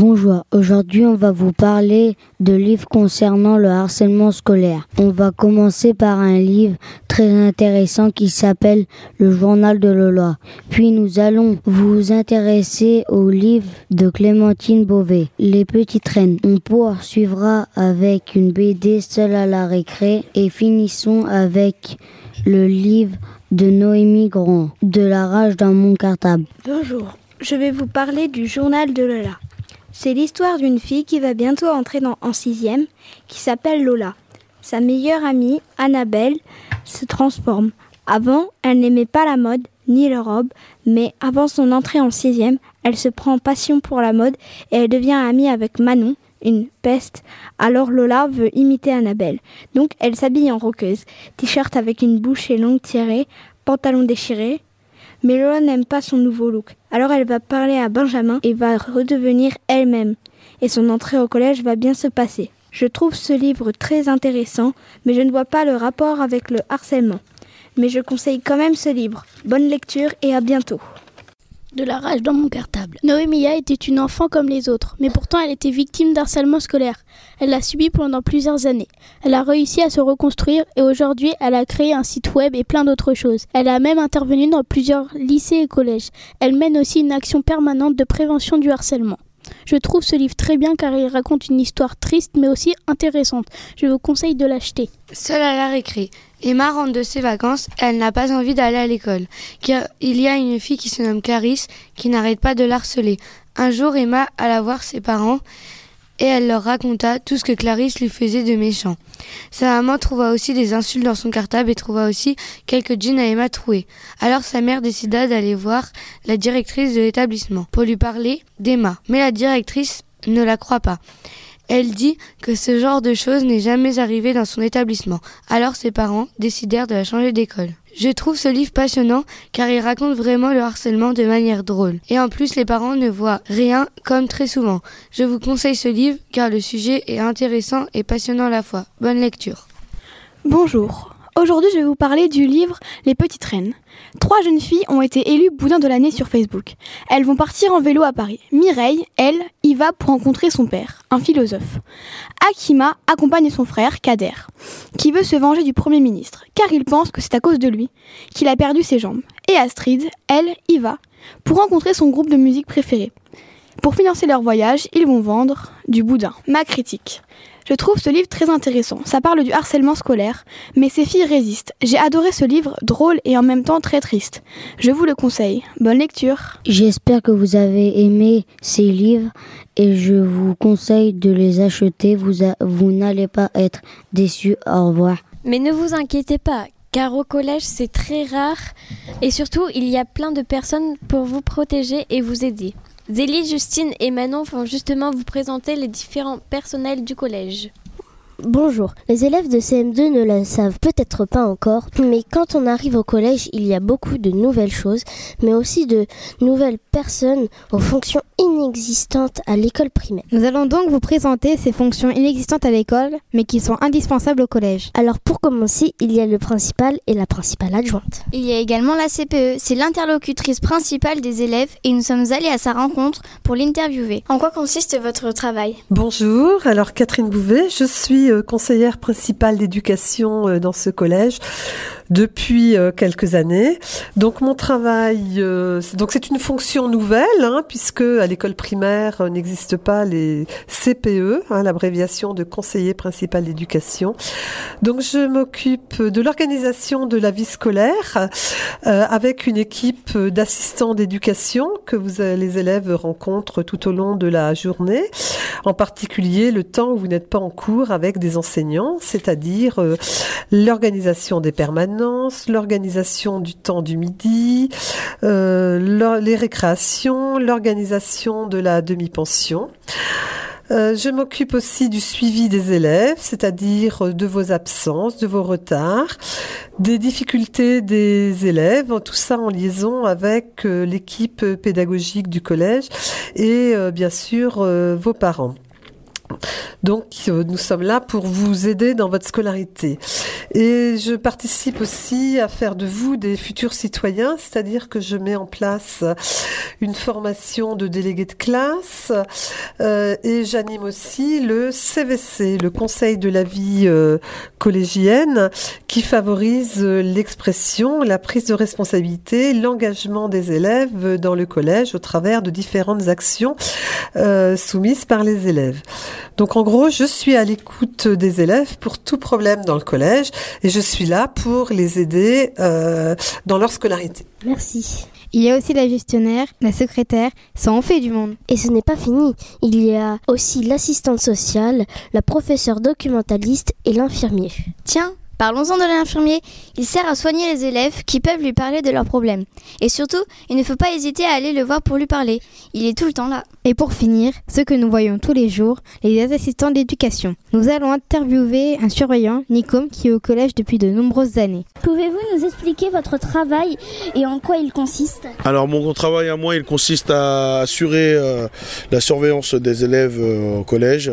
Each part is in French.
Bonjour, aujourd'hui on va vous parler de livres concernant le harcèlement scolaire. On va commencer par un livre très intéressant qui s'appelle Le journal de Lola. Puis nous allons vous intéresser au livre de Clémentine Beauvais, Les petites reines. On poursuivra avec une BD seule à la récré et finissons avec le livre de Noémie Grand, De la rage dans mon cartable. Bonjour, je vais vous parler du journal de Lola. C'est l'histoire d'une fille qui va bientôt entrer dans, en sixième, qui s'appelle Lola. Sa meilleure amie, Annabelle, se transforme. Avant, elle n'aimait pas la mode ni les robes, mais avant son entrée en sixième, elle se prend passion pour la mode et elle devient amie avec Manon, une peste. Alors Lola veut imiter Annabelle. Donc elle s'habille en roqueuse, t-shirt avec une bouche et longue tirée, pantalon déchiré, mais Lola n'aime pas son nouveau look. Alors elle va parler à Benjamin et va redevenir elle-même. Et son entrée au collège va bien se passer. Je trouve ce livre très intéressant, mais je ne vois pas le rapport avec le harcèlement. Mais je conseille quand même ce livre. Bonne lecture et à bientôt de la rage dans mon cartable. Noémia était une enfant comme les autres, mais pourtant elle était victime d'harcèlement scolaire. Elle l'a subi pendant plusieurs années. Elle a réussi à se reconstruire et aujourd'hui elle a créé un site web et plein d'autres choses. Elle a même intervenu dans plusieurs lycées et collèges. Elle mène aussi une action permanente de prévention du harcèlement. Je trouve ce livre très bien car il raconte une histoire triste mais aussi intéressante. Je vous conseille de l'acheter. Seule à la récré. Emma rentre de ses vacances, elle n'a pas envie d'aller à l'école, car il y a une fille qui se nomme Clarisse qui n'arrête pas de l'harceler. Un jour, Emma alla voir ses parents et elle leur raconta tout ce que Clarisse lui faisait de méchant. Sa maman trouva aussi des insultes dans son cartable et trouva aussi quelques jeans à Emma troués. Alors sa mère décida d'aller voir la directrice de l'établissement pour lui parler d'Emma. Mais la directrice ne la croit pas. Elle dit que ce genre de choses n'est jamais arrivé dans son établissement. Alors ses parents décidèrent de la changer d'école. Je trouve ce livre passionnant car il raconte vraiment le harcèlement de manière drôle. Et en plus, les parents ne voient rien comme très souvent. Je vous conseille ce livre car le sujet est intéressant et passionnant à la fois. Bonne lecture. Bonjour. Aujourd'hui, je vais vous parler du livre Les Petites Reines. Trois jeunes filles ont été élues boudin de l'année sur Facebook. Elles vont partir en vélo à Paris. Mireille, elle, y va pour rencontrer son père, un philosophe. Akima accompagne son frère, Kader, qui veut se venger du Premier ministre, car il pense que c'est à cause de lui qu'il a perdu ses jambes. Et Astrid, elle, y va pour rencontrer son groupe de musique préféré. Pour financer leur voyage, ils vont vendre du boudin. Ma critique. Je trouve ce livre très intéressant. Ça parle du harcèlement scolaire, mais ces filles résistent. J'ai adoré ce livre, drôle et en même temps très triste. Je vous le conseille. Bonne lecture. J'espère que vous avez aimé ces livres et je vous conseille de les acheter. Vous, vous n'allez pas être déçus. Au revoir. Mais ne vous inquiétez pas, car au collège c'est très rare et surtout il y a plein de personnes pour vous protéger et vous aider. Zélie, Justine et Manon vont justement vous présenter les différents personnels du collège. Bonjour, les élèves de CM2 ne le savent peut-être pas encore, mais quand on arrive au collège, il y a beaucoup de nouvelles choses, mais aussi de nouvelles personnes aux fonctions inexistantes à l'école primaire. Nous allons donc vous présenter ces fonctions inexistantes à l'école, mais qui sont indispensables au collège. Alors pour commencer, il y a le principal et la principale adjointe. Il y a également la CPE, c'est l'interlocutrice principale des élèves et nous sommes allés à sa rencontre pour l'interviewer. En quoi consiste votre travail? Bonjour, alors Catherine Bouvet, je suis conseillère principale d'éducation euh, dans ce collège depuis euh, quelques années. Donc mon travail, donc c'est une fonction nouvelle hein, puisque à l'école primaire n'existe pas les CPE, hein, l'abréviation de conseiller principal d'éducation. Donc je m'occupe de l'organisation de la vie scolaire avec une équipe d'assistants d'éducation que vous les élèves rencontrent tout au long de la journée, en particulier le temps où vous n'êtes pas en cours avec des enseignants, c'est-à-dire euh, l'organisation des permanences, l'organisation du temps du midi, euh, les récréations, l'organisation de la demi-pension. Euh, je m'occupe aussi du suivi des élèves, c'est-à-dire de vos absences, de vos retards, des difficultés des élèves, tout ça en liaison avec l'équipe pédagogique du collège et bien sûr vos parents. Donc nous sommes là pour vous aider dans votre scolarité. Et je participe aussi à faire de vous des futurs citoyens, c'est-à-dire que je mets en place une formation de délégués de classe euh, et j'anime aussi le CVC, le Conseil de la vie euh, collégienne, qui favorise l'expression, la prise de responsabilité, l'engagement des élèves dans le collège au travers de différentes actions euh, soumises par les élèves. Donc en gros, je suis à l'écoute des élèves pour tout problème dans le collège et je suis là pour les aider euh, dans leur scolarité. Merci. Il y a aussi la gestionnaire, la secrétaire, ça en fait du monde. Et ce n'est pas fini. Il y a aussi l'assistante sociale, la professeure documentaliste et l'infirmier. Tiens, Parlons-en de l'infirmier. Il sert à soigner les élèves qui peuvent lui parler de leurs problèmes. Et surtout, il ne faut pas hésiter à aller le voir pour lui parler. Il est tout le temps là. Et pour finir, ce que nous voyons tous les jours, les assistants d'éducation. Nous allons interviewer un surveillant, Nicom, qui est au collège depuis de nombreuses années. Pouvez-vous nous expliquer votre travail et en quoi il consiste? Alors mon travail à moi, il consiste à assurer euh, la surveillance des élèves euh, au collège,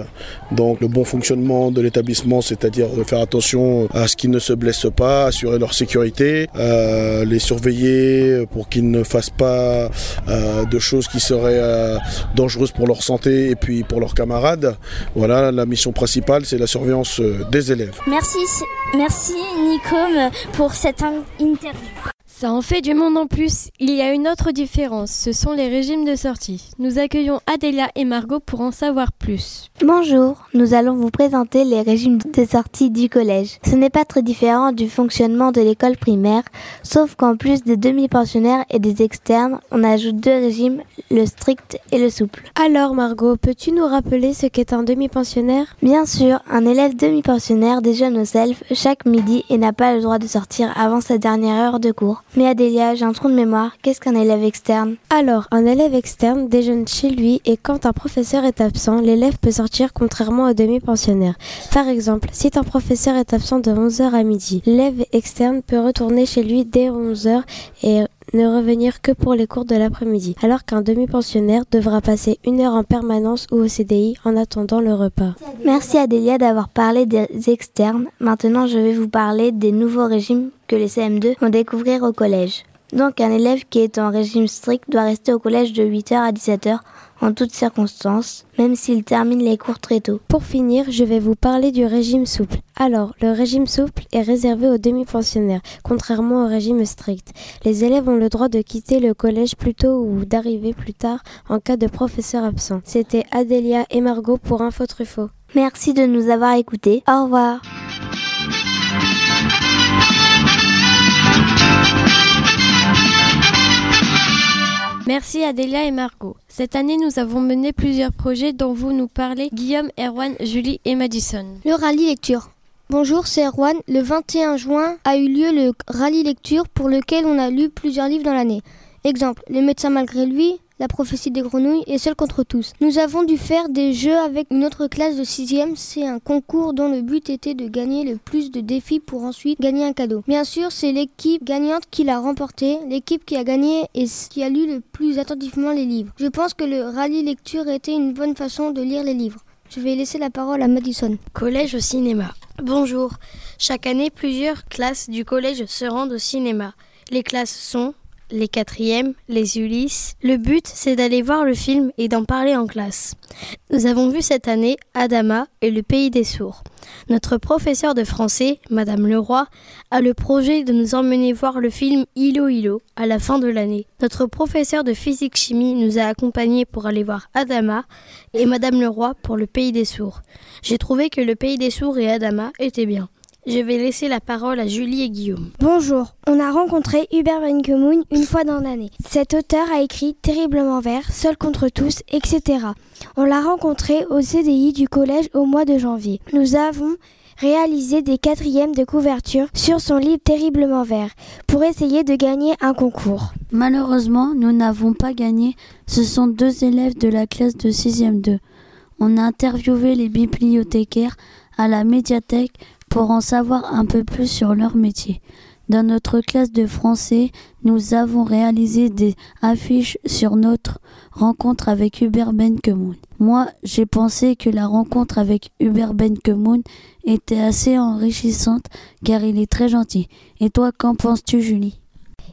donc le bon fonctionnement de l'établissement, c'est-à-dire de faire attention à ce qu'ils ne se blessent pas, assurer leur sécurité, euh, les surveiller pour qu'ils ne fassent pas euh, de choses qui seraient euh, dangereuses pour leur santé et puis pour leurs camarades. Voilà, la mission principale, c'est la surveillance des élèves. Merci, merci Nicom pour cette interview. Ça en fait du monde en plus. Il y a une autre différence, ce sont les régimes de sortie. Nous accueillons Adélia et Margot pour en savoir plus. Bonjour, nous allons vous présenter les régimes de sortie du collège. Ce n'est pas très différent du fonctionnement de l'école primaire, sauf qu'en plus des demi-pensionnaires et des externes, on ajoute deux régimes, le strict et le souple. Alors Margot, peux-tu nous rappeler ce qu'est un demi-pensionnaire? Bien sûr, un élève demi-pensionnaire déjeune au self chaque midi et n'a pas le droit de sortir avant sa dernière heure de cours. Mais Adélia, j'ai un trou de mémoire. Qu'est-ce qu'un élève externe? Alors, un élève externe déjeune chez lui et quand un professeur est absent, l'élève peut sortir contrairement au demi-pensionnaire. Par exemple, si un professeur est absent de 11h à midi, l'élève externe peut retourner chez lui dès 11h et ne revenir que pour les cours de l'après-midi, alors qu'un demi-pensionnaire devra passer une heure en permanence ou au CDI en attendant le repas. Merci Adélia d'avoir parlé des externes. Maintenant, je vais vous parler des nouveaux régimes que les CM2 vont découvrir au collège. Donc, un élève qui est en régime strict doit rester au collège de 8h à 17h en toutes circonstances, même s'il termine les cours très tôt. Pour finir, je vais vous parler du régime souple. Alors, le régime souple est réservé aux demi-pensionnaires, contrairement au régime strict. Les élèves ont le droit de quitter le collège plus tôt ou d'arriver plus tard en cas de professeur absent. C'était Adélia et Margot pour Info Truffaut. Merci de nous avoir écoutés. Au revoir. Merci Adélia et Margot. Cette année, nous avons mené plusieurs projets dont vous nous parlez Guillaume, Erwan, Julie et Madison. Le rallye lecture. Bonjour, c'est Erwan. Le 21 juin a eu lieu le rallye lecture pour lequel on a lu plusieurs livres dans l'année. Exemple, Les médecins malgré lui, la prophétie des grenouilles et Seul contre tous. Nous avons dû faire des jeux avec une autre classe de 6 C'est un concours dont le but était de gagner le plus de défis pour ensuite gagner un cadeau. Bien sûr, c'est l'équipe gagnante qui l'a remporté, l'équipe qui a gagné et qui a lu le plus attentivement les livres. Je pense que le rallye lecture était une bonne façon de lire les livres. Je vais laisser la parole à Madison. Collège au cinéma. Bonjour. Chaque année, plusieurs classes du collège se rendent au cinéma. Les classes sont les quatrièmes, les Ulysses. Le but, c'est d'aller voir le film et d'en parler en classe. Nous avons vu cette année Adama et le pays des sourds. Notre professeur de français, Madame Leroy, a le projet de nous emmener voir le film Ilo Ilo à la fin de l'année. Notre professeur de physique-chimie nous a accompagnés pour aller voir Adama et Madame Leroy pour le pays des sourds. J'ai trouvé que le pays des sourds et Adama étaient bien. Je vais laisser la parole à Julie et Guillaume. Bonjour, on a rencontré Hubert Benkemoun une fois dans l'année. Cet auteur a écrit Terriblement vert, Seul contre tous, etc. On l'a rencontré au CDI du collège au mois de janvier. Nous avons réalisé des quatrièmes de couverture sur son livre Terriblement vert pour essayer de gagner un concours. Malheureusement, nous n'avons pas gagné. Ce sont deux élèves de la classe de 6e 2. On a interviewé les bibliothécaires à la médiathèque pour en savoir un peu plus sur leur métier. Dans notre classe de français, nous avons réalisé des affiches sur notre rencontre avec Hubert Benkemoun. Moi, j'ai pensé que la rencontre avec Hubert Benkemoun était assez enrichissante car il est très gentil. Et toi, qu'en penses-tu, Julie?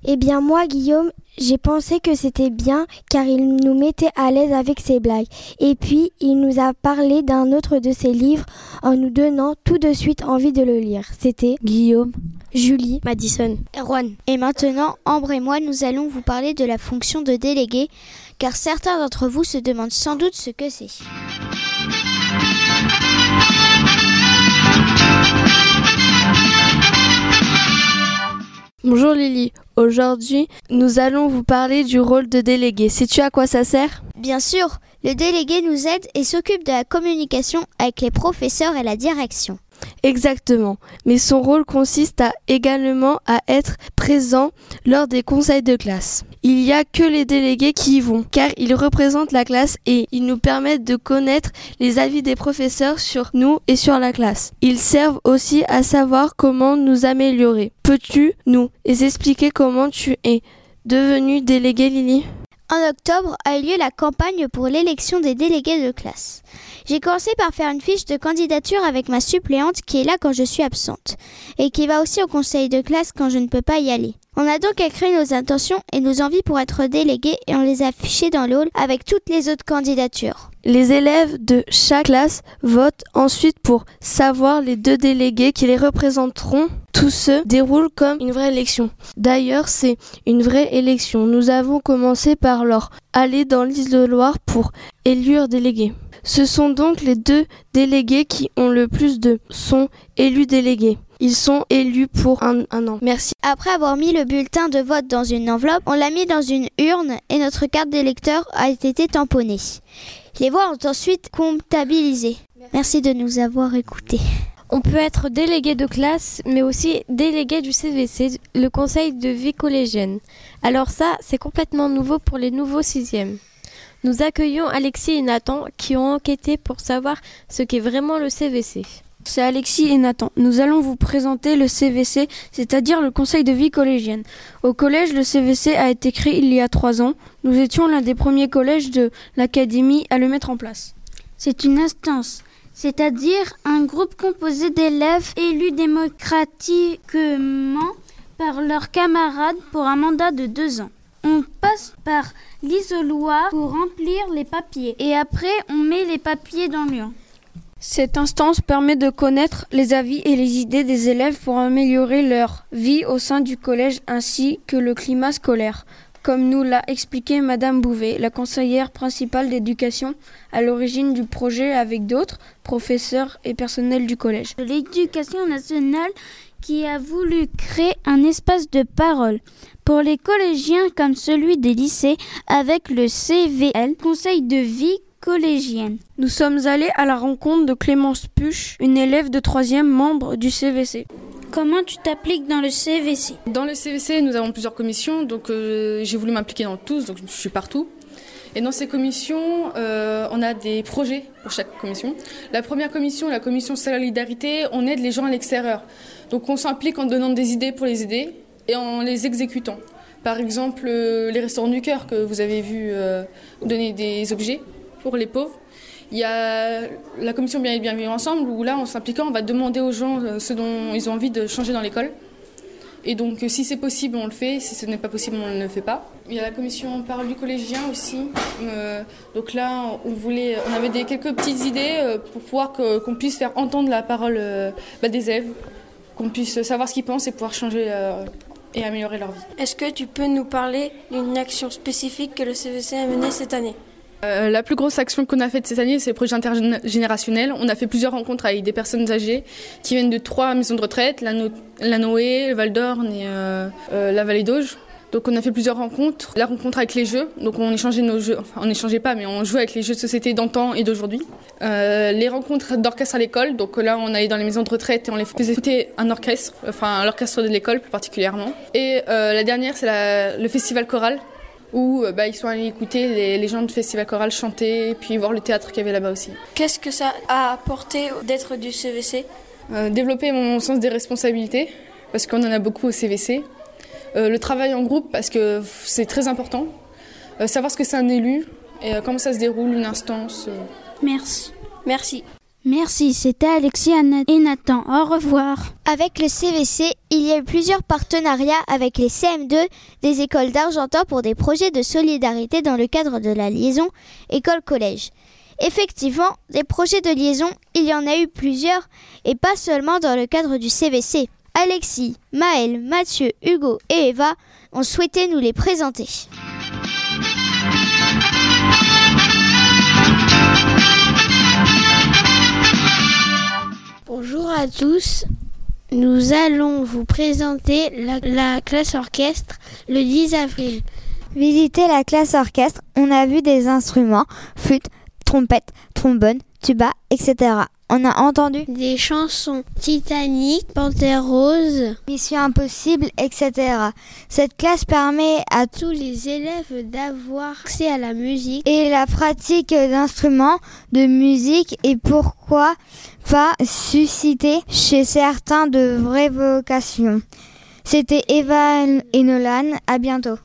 Eh bien, moi, Guillaume, j'ai pensé que c'était bien car il nous mettait à l'aise avec ses blagues. Et puis, il nous a parlé d'un autre de ses livres en nous donnant tout de suite envie de le lire. C'était Guillaume, Julie, Madison, Erwan. Et maintenant, Ambre et moi, nous allons vous parler de la fonction de délégué car certains d'entre vous se demandent sans doute ce que c'est. Bonjour Lily, aujourd'hui nous allons vous parler du rôle de délégué. Sais-tu à quoi ça sert? Bien sûr, le délégué nous aide et s'occupe de la communication avec les professeurs et la direction. Exactement, mais son rôle consiste également à être présent lors des conseils de classe. Il n'y a que les délégués qui y vont, car ils représentent la classe et ils nous permettent de connaître les avis des professeurs sur nous et sur la classe. Ils servent aussi à savoir comment nous améliorer. Peux-tu nous expliquer comment tu es devenu délégué Lily? En octobre a eu lieu la campagne pour l'élection des délégués de classe. J'ai commencé par faire une fiche de candidature avec ma suppléante qui est là quand je suis absente et qui va aussi au conseil de classe quand je ne peux pas y aller. On a donc écrit nos intentions et nos envies pour être délégués et on les a affichées dans le hall avec toutes les autres candidatures. Les élèves de chaque classe votent ensuite pour savoir les deux délégués qui les représenteront. Tout se déroule comme une vraie élection. D'ailleurs, c'est une vraie élection. Nous avons commencé par leur aller dans l'île de Loire pour élire délégués. Ce sont donc les deux délégués qui ont le plus de sont élus délégués. Ils sont élus pour un, un, an. Merci. Après avoir mis le bulletin de vote dans une enveloppe, on l'a mis dans une urne et notre carte d'électeur a été tamponnée. Les voix ont ensuite comptabilisé. Merci de nous avoir écoutés. On peut être délégué de classe, mais aussi délégué du CVC, le conseil de vie collégienne. Alors ça, c'est complètement nouveau pour les nouveaux sixièmes. Nous accueillons Alexis et Nathan qui ont enquêté pour savoir ce qu'est vraiment le CVC. C'est Alexis et Nathan. Nous allons vous présenter le CVC, c'est-à-dire le Conseil de vie collégienne. Au collège, le CVC a été créé il y a trois ans. Nous étions l'un des premiers collèges de l'Académie à le mettre en place. C'est une instance, c'est-à-dire un groupe composé d'élèves élus démocratiquement par leurs camarades pour un mandat de deux ans. On passe par l'isoloir pour remplir les papiers et après on met les papiers dans l'urne. Cette instance permet de connaître les avis et les idées des élèves pour améliorer leur vie au sein du collège ainsi que le climat scolaire, comme nous l'a expliqué Madame Bouvet, la conseillère principale d'éducation à l'origine du projet avec d'autres professeurs et personnels du collège. L'éducation nationale qui a voulu créer un espace de parole pour les collégiens comme celui des lycées avec le CVL, Conseil de vie collégienne. Nous sommes allés à la rencontre de Clémence Puche, une élève de troisième membre du CVC. Comment tu t'appliques dans le CVC Dans le CVC, nous avons plusieurs commissions, donc euh, j'ai voulu m'impliquer dans tous, donc je suis partout. Et dans ces commissions, euh, on a des projets pour chaque commission. La première commission, la commission solidarité, on aide les gens à l'extérieur. Donc on s'implique en donnant des idées pour les aider et en les exécutant. Par exemple, euh, les restaurants du cœur que vous avez vu euh, donner des objets pour les pauvres. Il y a la commission Bien et Bien Vivre Ensemble où là, en s'impliquant, on va demander aux gens euh, ce dont ils ont envie de changer dans l'école. Et donc, si c'est possible, on le fait. Si ce n'est pas possible, on ne le fait pas. Il y a la commission Parole du collégien aussi. Donc là, on voulait, on avait quelques petites idées pour pouvoir qu'on puisse faire entendre la parole bah, des élèves, qu'on puisse savoir ce qu'ils pensent et pouvoir changer et améliorer leur vie. Est-ce que tu peux nous parler d'une action spécifique que le CVC a menée cette année? Euh, la plus grosse action qu'on a faite cette année, c'est le projet intergénérationnel. On a fait plusieurs rencontres avec des personnes âgées qui viennent de trois maisons de retraite, la, no la Noé, le Val d'Orne et euh, euh, la Vallée d'Auge. Donc on a fait plusieurs rencontres. La rencontre avec les jeux, donc on échangeait nos jeux, enfin on n'échangeait pas, mais on jouait avec les jeux de société d'antan et d'aujourd'hui. Euh, les rencontres d'orchestre à l'école, donc là on allait dans les maisons de retraite et on les faisait écouter un orchestre, enfin l'orchestre de l'école plus particulièrement. Et euh, la dernière c'est le festival choral où bah, ils sont allés écouter les, les gens du festival choral chanter et puis voir le théâtre qu'il y avait là-bas aussi. Qu'est-ce que ça a apporté d'être du CVC euh, Développer mon sens des responsabilités parce qu'on en a beaucoup au CVC. Le travail en groupe, parce que c'est très important. savoir ce que c'est un élu et comment ça se déroule, une instance. Merci. Merci. Merci, c'était Alexis et Nathan. Au revoir. Avec le CVC, il y a eu plusieurs partenariats avec les CM2 des écoles d'Argentan pour des projets de solidarité dans le cadre de la liaison école-collège. Effectivement, des projets de liaison, il y en a eu plusieurs, et pas seulement dans le cadre du CVC. Alexis, Maël, Mathieu, Hugo et Eva ont souhaité nous les présenter. Bonjour à tous. Nous allons vous présenter la, classe orchestre le 10 avril. Visiter la classe orchestre, on a vu des instruments, flûte, trompette, trombone, tuba, etc. On a entendu des chansons Titanic, Panthère Rose, Mission Impossible, etc. Cette classe permet à tous les élèves d'avoir accès à la musique et la pratique d'instruments de musique et pourquoi pas susciter chez certains de vraies vocations. C'était Eva et Nolan. À bientôt.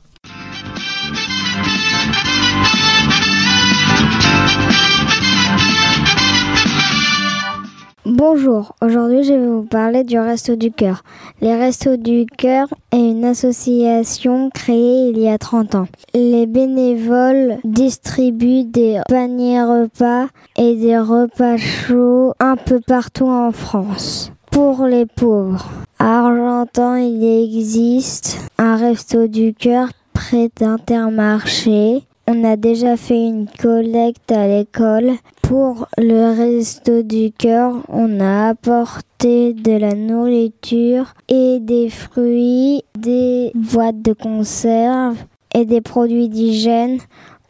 Bonjour, aujourd'hui je vais vous parler du Resto du Cœur. Les Restos du Cœur est une association créée il y a 30 ans. Les bénévoles distribuent des paniers repas et des repas chauds un peu partout en France. Pour les pauvres, à Argentan, il existe un Resto du Cœur près d'Intermarché on a déjà fait une collecte à l'école. Pour le resto du cœur, on a apporté de la nourriture et des fruits, des boîtes de conserve et des produits d'hygiène.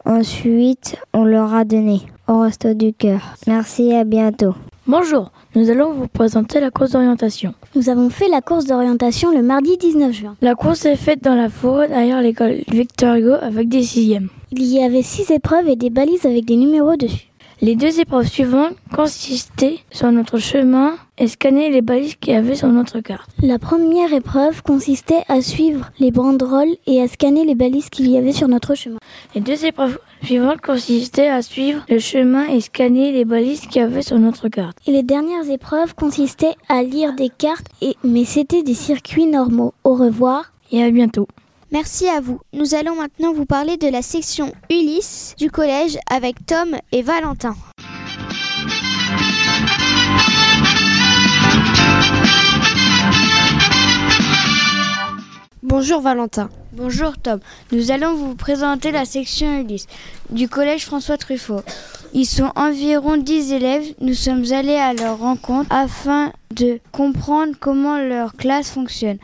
Ensuite, on leur a donné au resto du cœur. Merci, à bientôt. Bonjour, nous allons vous présenter la course d'orientation. Nous avons fait la course d'orientation le mardi 19 juin. La course est faite dans la forêt derrière l'école Victor Hugo avec des sixièmes. Il y avait six épreuves et des balises avec des numéros dessus. Les deux épreuves suivantes consistaient sur notre chemin et scanner les balises qu'il y avait sur notre carte. La première épreuve consistait à suivre les banderoles et à scanner les balises qu'il y avait sur notre chemin. Les deux épreuves suivantes consistaient à suivre le chemin et scanner les balises qu'il y avait sur notre carte. Et les dernières épreuves consistaient à lire des cartes, et... mais c'était des circuits normaux. Au revoir et à bientôt. Merci à vous. Nous allons maintenant vous parler de la section Ulysse du collège avec Tom et Valentin. Bonjour Valentin. Bonjour Tom. Nous allons vous présenter la section Ulysse du collège François Truffaut. Ils sont environ 10 élèves. Nous sommes allés à leur rencontre afin de comprendre comment leur classe fonctionne.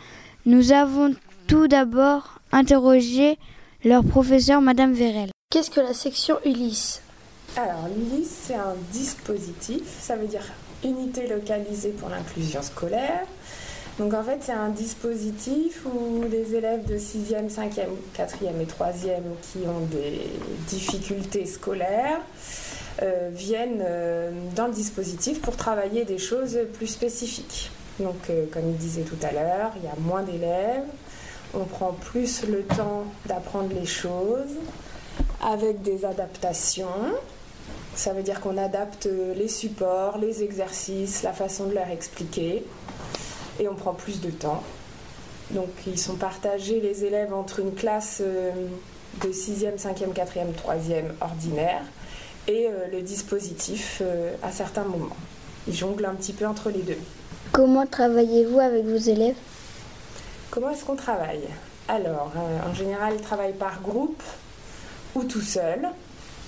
Nous avons tout d'abord interroger leur professeur, Madame Vérel. Qu'est-ce que la section Ulysse? Alors, l'Ulysse, c'est un dispositif, ça veut dire unité localisée pour l'inclusion scolaire. Donc en fait, c'est un dispositif où les élèves de 6e, 5e, 4e et 3e qui ont des difficultés scolaires euh, viennent euh, dans le dispositif pour travailler des choses plus spécifiques. Donc euh, comme il disait tout à l'heure, il y a moins d'élèves, on prend plus le temps d'apprendre les choses avec des adaptations. Ça veut dire qu'on adapte les supports, les exercices, la façon de leur expliquer et on prend plus de temps. Donc ils sont partagés les élèves entre une classe euh, de 6e, 5e, 4e, 3e ordinaire et euh, le dispositif euh, à certains moments. Ils jonglent un petit peu entre les deux. Comment travaillez-vous avec vos élèves? Comment est-ce qu'on travaille Alors, euh, en général, ils travaillent par groupe ou tout seul,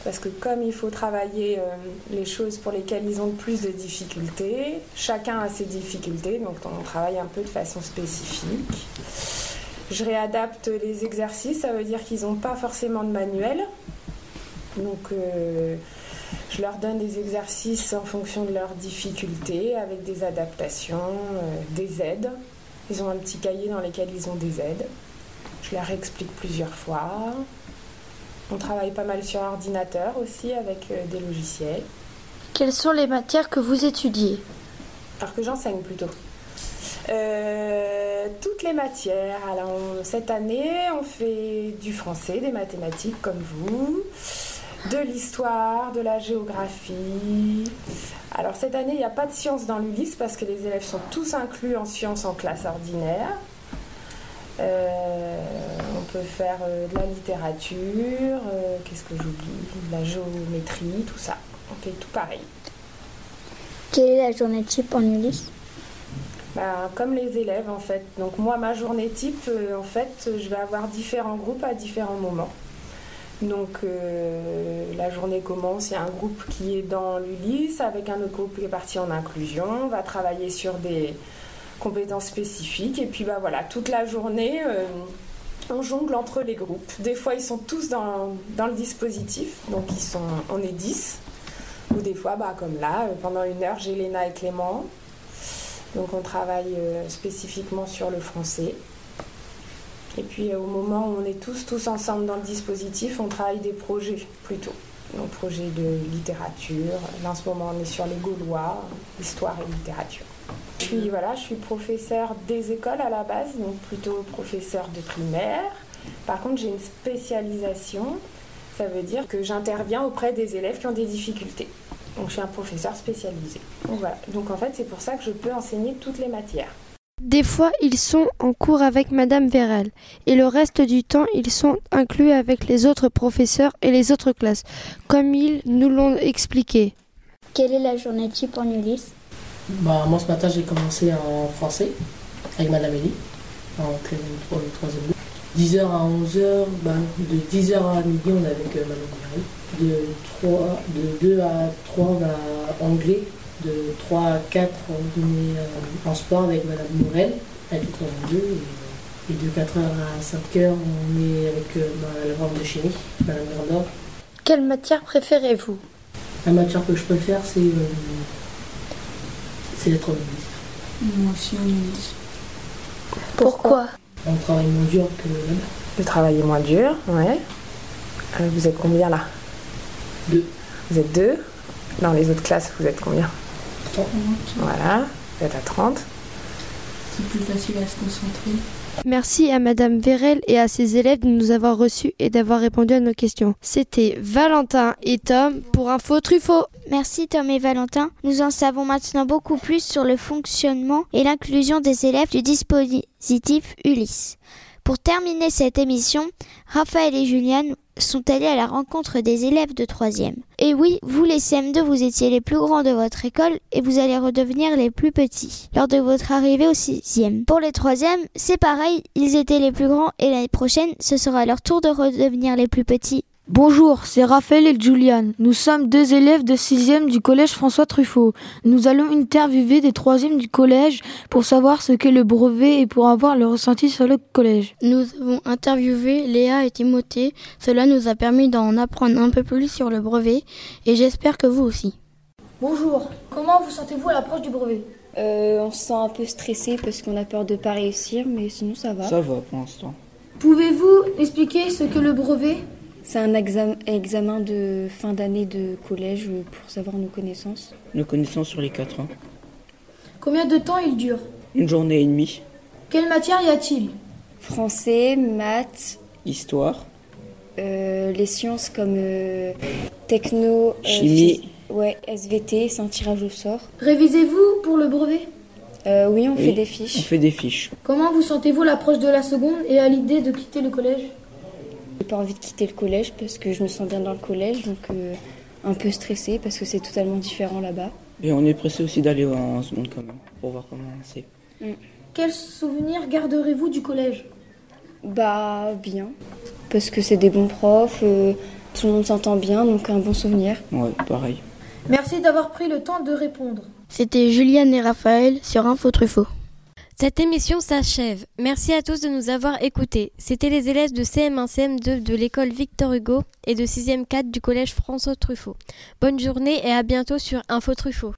parce que comme il faut travailler euh, les choses pour lesquelles ils ont le plus de difficultés, chacun a ses difficultés, donc on travaille un peu de façon spécifique. Je réadapte les exercices, ça veut dire qu'ils n'ont pas forcément de manuel. Donc euh, je leur donne des exercices en fonction de leurs difficultés, avec des adaptations, des aides. Ils ont un petit cahier dans lequel ils ont des aides. Je leur explique plusieurs fois. On travaille pas mal sur ordinateur aussi avec euh, des logiciels. Quelles sont les matières que vous étudiez? Alors que j'enseigne plutôt. toutes les matières. Alors, cette année, on fait du français, des mathématiques comme vous, de l'histoire, de la géographie. Alors, cette année, il n'y a pas de sciences dans l'Ulysse parce que les élèves sont tous inclus en sciences en classe ordinaire. on peut faire de la littérature, qu'est-ce que j'oublie? De la géométrie, tout ça. On fait tout pareil. Quelle est la journée type en Ulysse? Ben, comme les élèves en fait. Donc moi ma journée type euh, en fait je vais avoir différents groupes à différents moments. Donc euh, la journée commence, il y a un groupe qui est dans l'Ulysse avec un autre groupe qui est parti en inclusion, on va travailler sur des compétences spécifiques et puis bah voilà, toute la journée euh, on jongle entre les groupes. Des fois ils sont tous dans, le dispositif, donc ils sont, on est 10. Ou des fois, bah, comme là, pendant une heure, j'ai Léna et Clément. Donc on travaille euh, spécifiquement sur le français. Et puis euh, au moment où on est tous, tous ensemble dans le dispositif, on travaille des projets plutôt. Donc projets de littérature. Là en ce moment on est sur les Gaulois, histoire et littérature. Puis voilà, je suis professeur des écoles à la base, donc plutôt professeur de primaire. Par contre j'ai une spécialisation, ça veut dire que j'interviens auprès des élèves qui ont des difficultés. Donc je suis un professeur spécialisé. Donc voilà. Donc en fait, c'est pour ça que je peux enseigner toutes les matières. Des fois, ils sont en cours avec Madame Vérel et le reste du temps, ils sont inclus avec les autres professeurs et les autres classes, comme ils nous l'ont expliqué. Quelle est la journée type en Ulysse? Bah, Moi, ce matin, j'ai commencé en français avec Madame Elie, en troisième 10h à 11h, bah, de 10h à midi, on est avec euh, Madame Vérel de, 3, de 2 à 3, on a anglais. De 3 à 4, on est euh, en sport avec Madame Morel, avec le 2. Et, de 4h à 5h, on est avec euh, la prof de chimie, Madame Grandor. Quelle matière préférez-vous? La matière que je préfère, c'est euh, c'est l'être Moi aussi, Pourquoi? On travaille moins dur que là-bas. Vous travaillez moins dur, ouais. vous êtes combien là? Vous êtes deux? Dans les autres classes, vous êtes combien? 30. Voilà, êtes à 30. C'est plus facile à se concentrer. Merci à Madame Vérel et à ses élèves de nous avoir reçus et d'avoir répondu à nos questions. C'était Valentin et Tom pour Info Truffaut. Merci Tom et Valentin. Nous en savons maintenant beaucoup plus sur le fonctionnement et l'inclusion des élèves du dispositif Ulysse. Pour terminer cette émission, Raphaël et Juliane sont allés à la rencontre des élèves de 3e. Et oui, vous les CM2, vous étiez les plus grands de votre école et vous allez redevenir les plus petits lors de votre arrivée au 6e. Pour les 3e, c'est pareil, ils étaient les plus grands et l'année prochaine, ce sera leur tour de redevenir les plus petits. Bonjour, c'est Raphaël et Julian. Nous sommes deux élèves de 6e du collège François Truffaut. Nous allons interviewer des 3e du collège pour savoir ce qu'est le brevet et pour avoir le ressenti sur le collège. Nous avons interviewé Léa et Timothée. Cela nous a permis d'en apprendre un peu plus sur le brevet et j'espère que vous aussi. Bonjour, comment vous sentez-vous à l'approche du brevet? Euh, On se sent un peu stressé parce qu'on a peur de ne pas réussir, mais sinon ça va. Ça va pour l'instant. Pouvez-vous expliquer ce que le brevet? C'est un examen de fin d'année de collège pour savoir nos connaissances. Nos connaissances sur les 4 ans. Combien de temps il dure? Une journée et demie. Quelle matière y a-t-il? Français, maths. Histoire. Euh, les sciences comme euh, techno. Euh, Chimie. ouais, SVT, c'est un tirage au sort. Révisez-vous pour le brevet? Oui, on fait des fiches. On fait des fiches. Comment vous sentez-vous l'approche de la seconde et à l'idée de quitter le collège? J'ai pas envie de quitter le collège parce que je me sens bien dans le collège, donc euh, un peu stressée parce que c'est totalement différent là-bas. Et on est pressé aussi d'aller en seconde quand même, pour voir comment c'est. Mm. Quels souvenirs garderez-vous du collège? Bah bien, parce que c'est des bons profs, euh, tout le monde s'entend bien, donc un bon souvenir. Ouais, pareil. Merci d'avoir pris le temps de répondre. C'était Juliane et Raphaël sur Info Truffaut. Cette émission s'achève. Merci à tous de nous avoir écoutés. C'était les élèves de CM1, CM2 de l'école Victor Hugo et de 6e 4 du collège François Truffaut. Bonne journée et à bientôt sur Info Truffaut.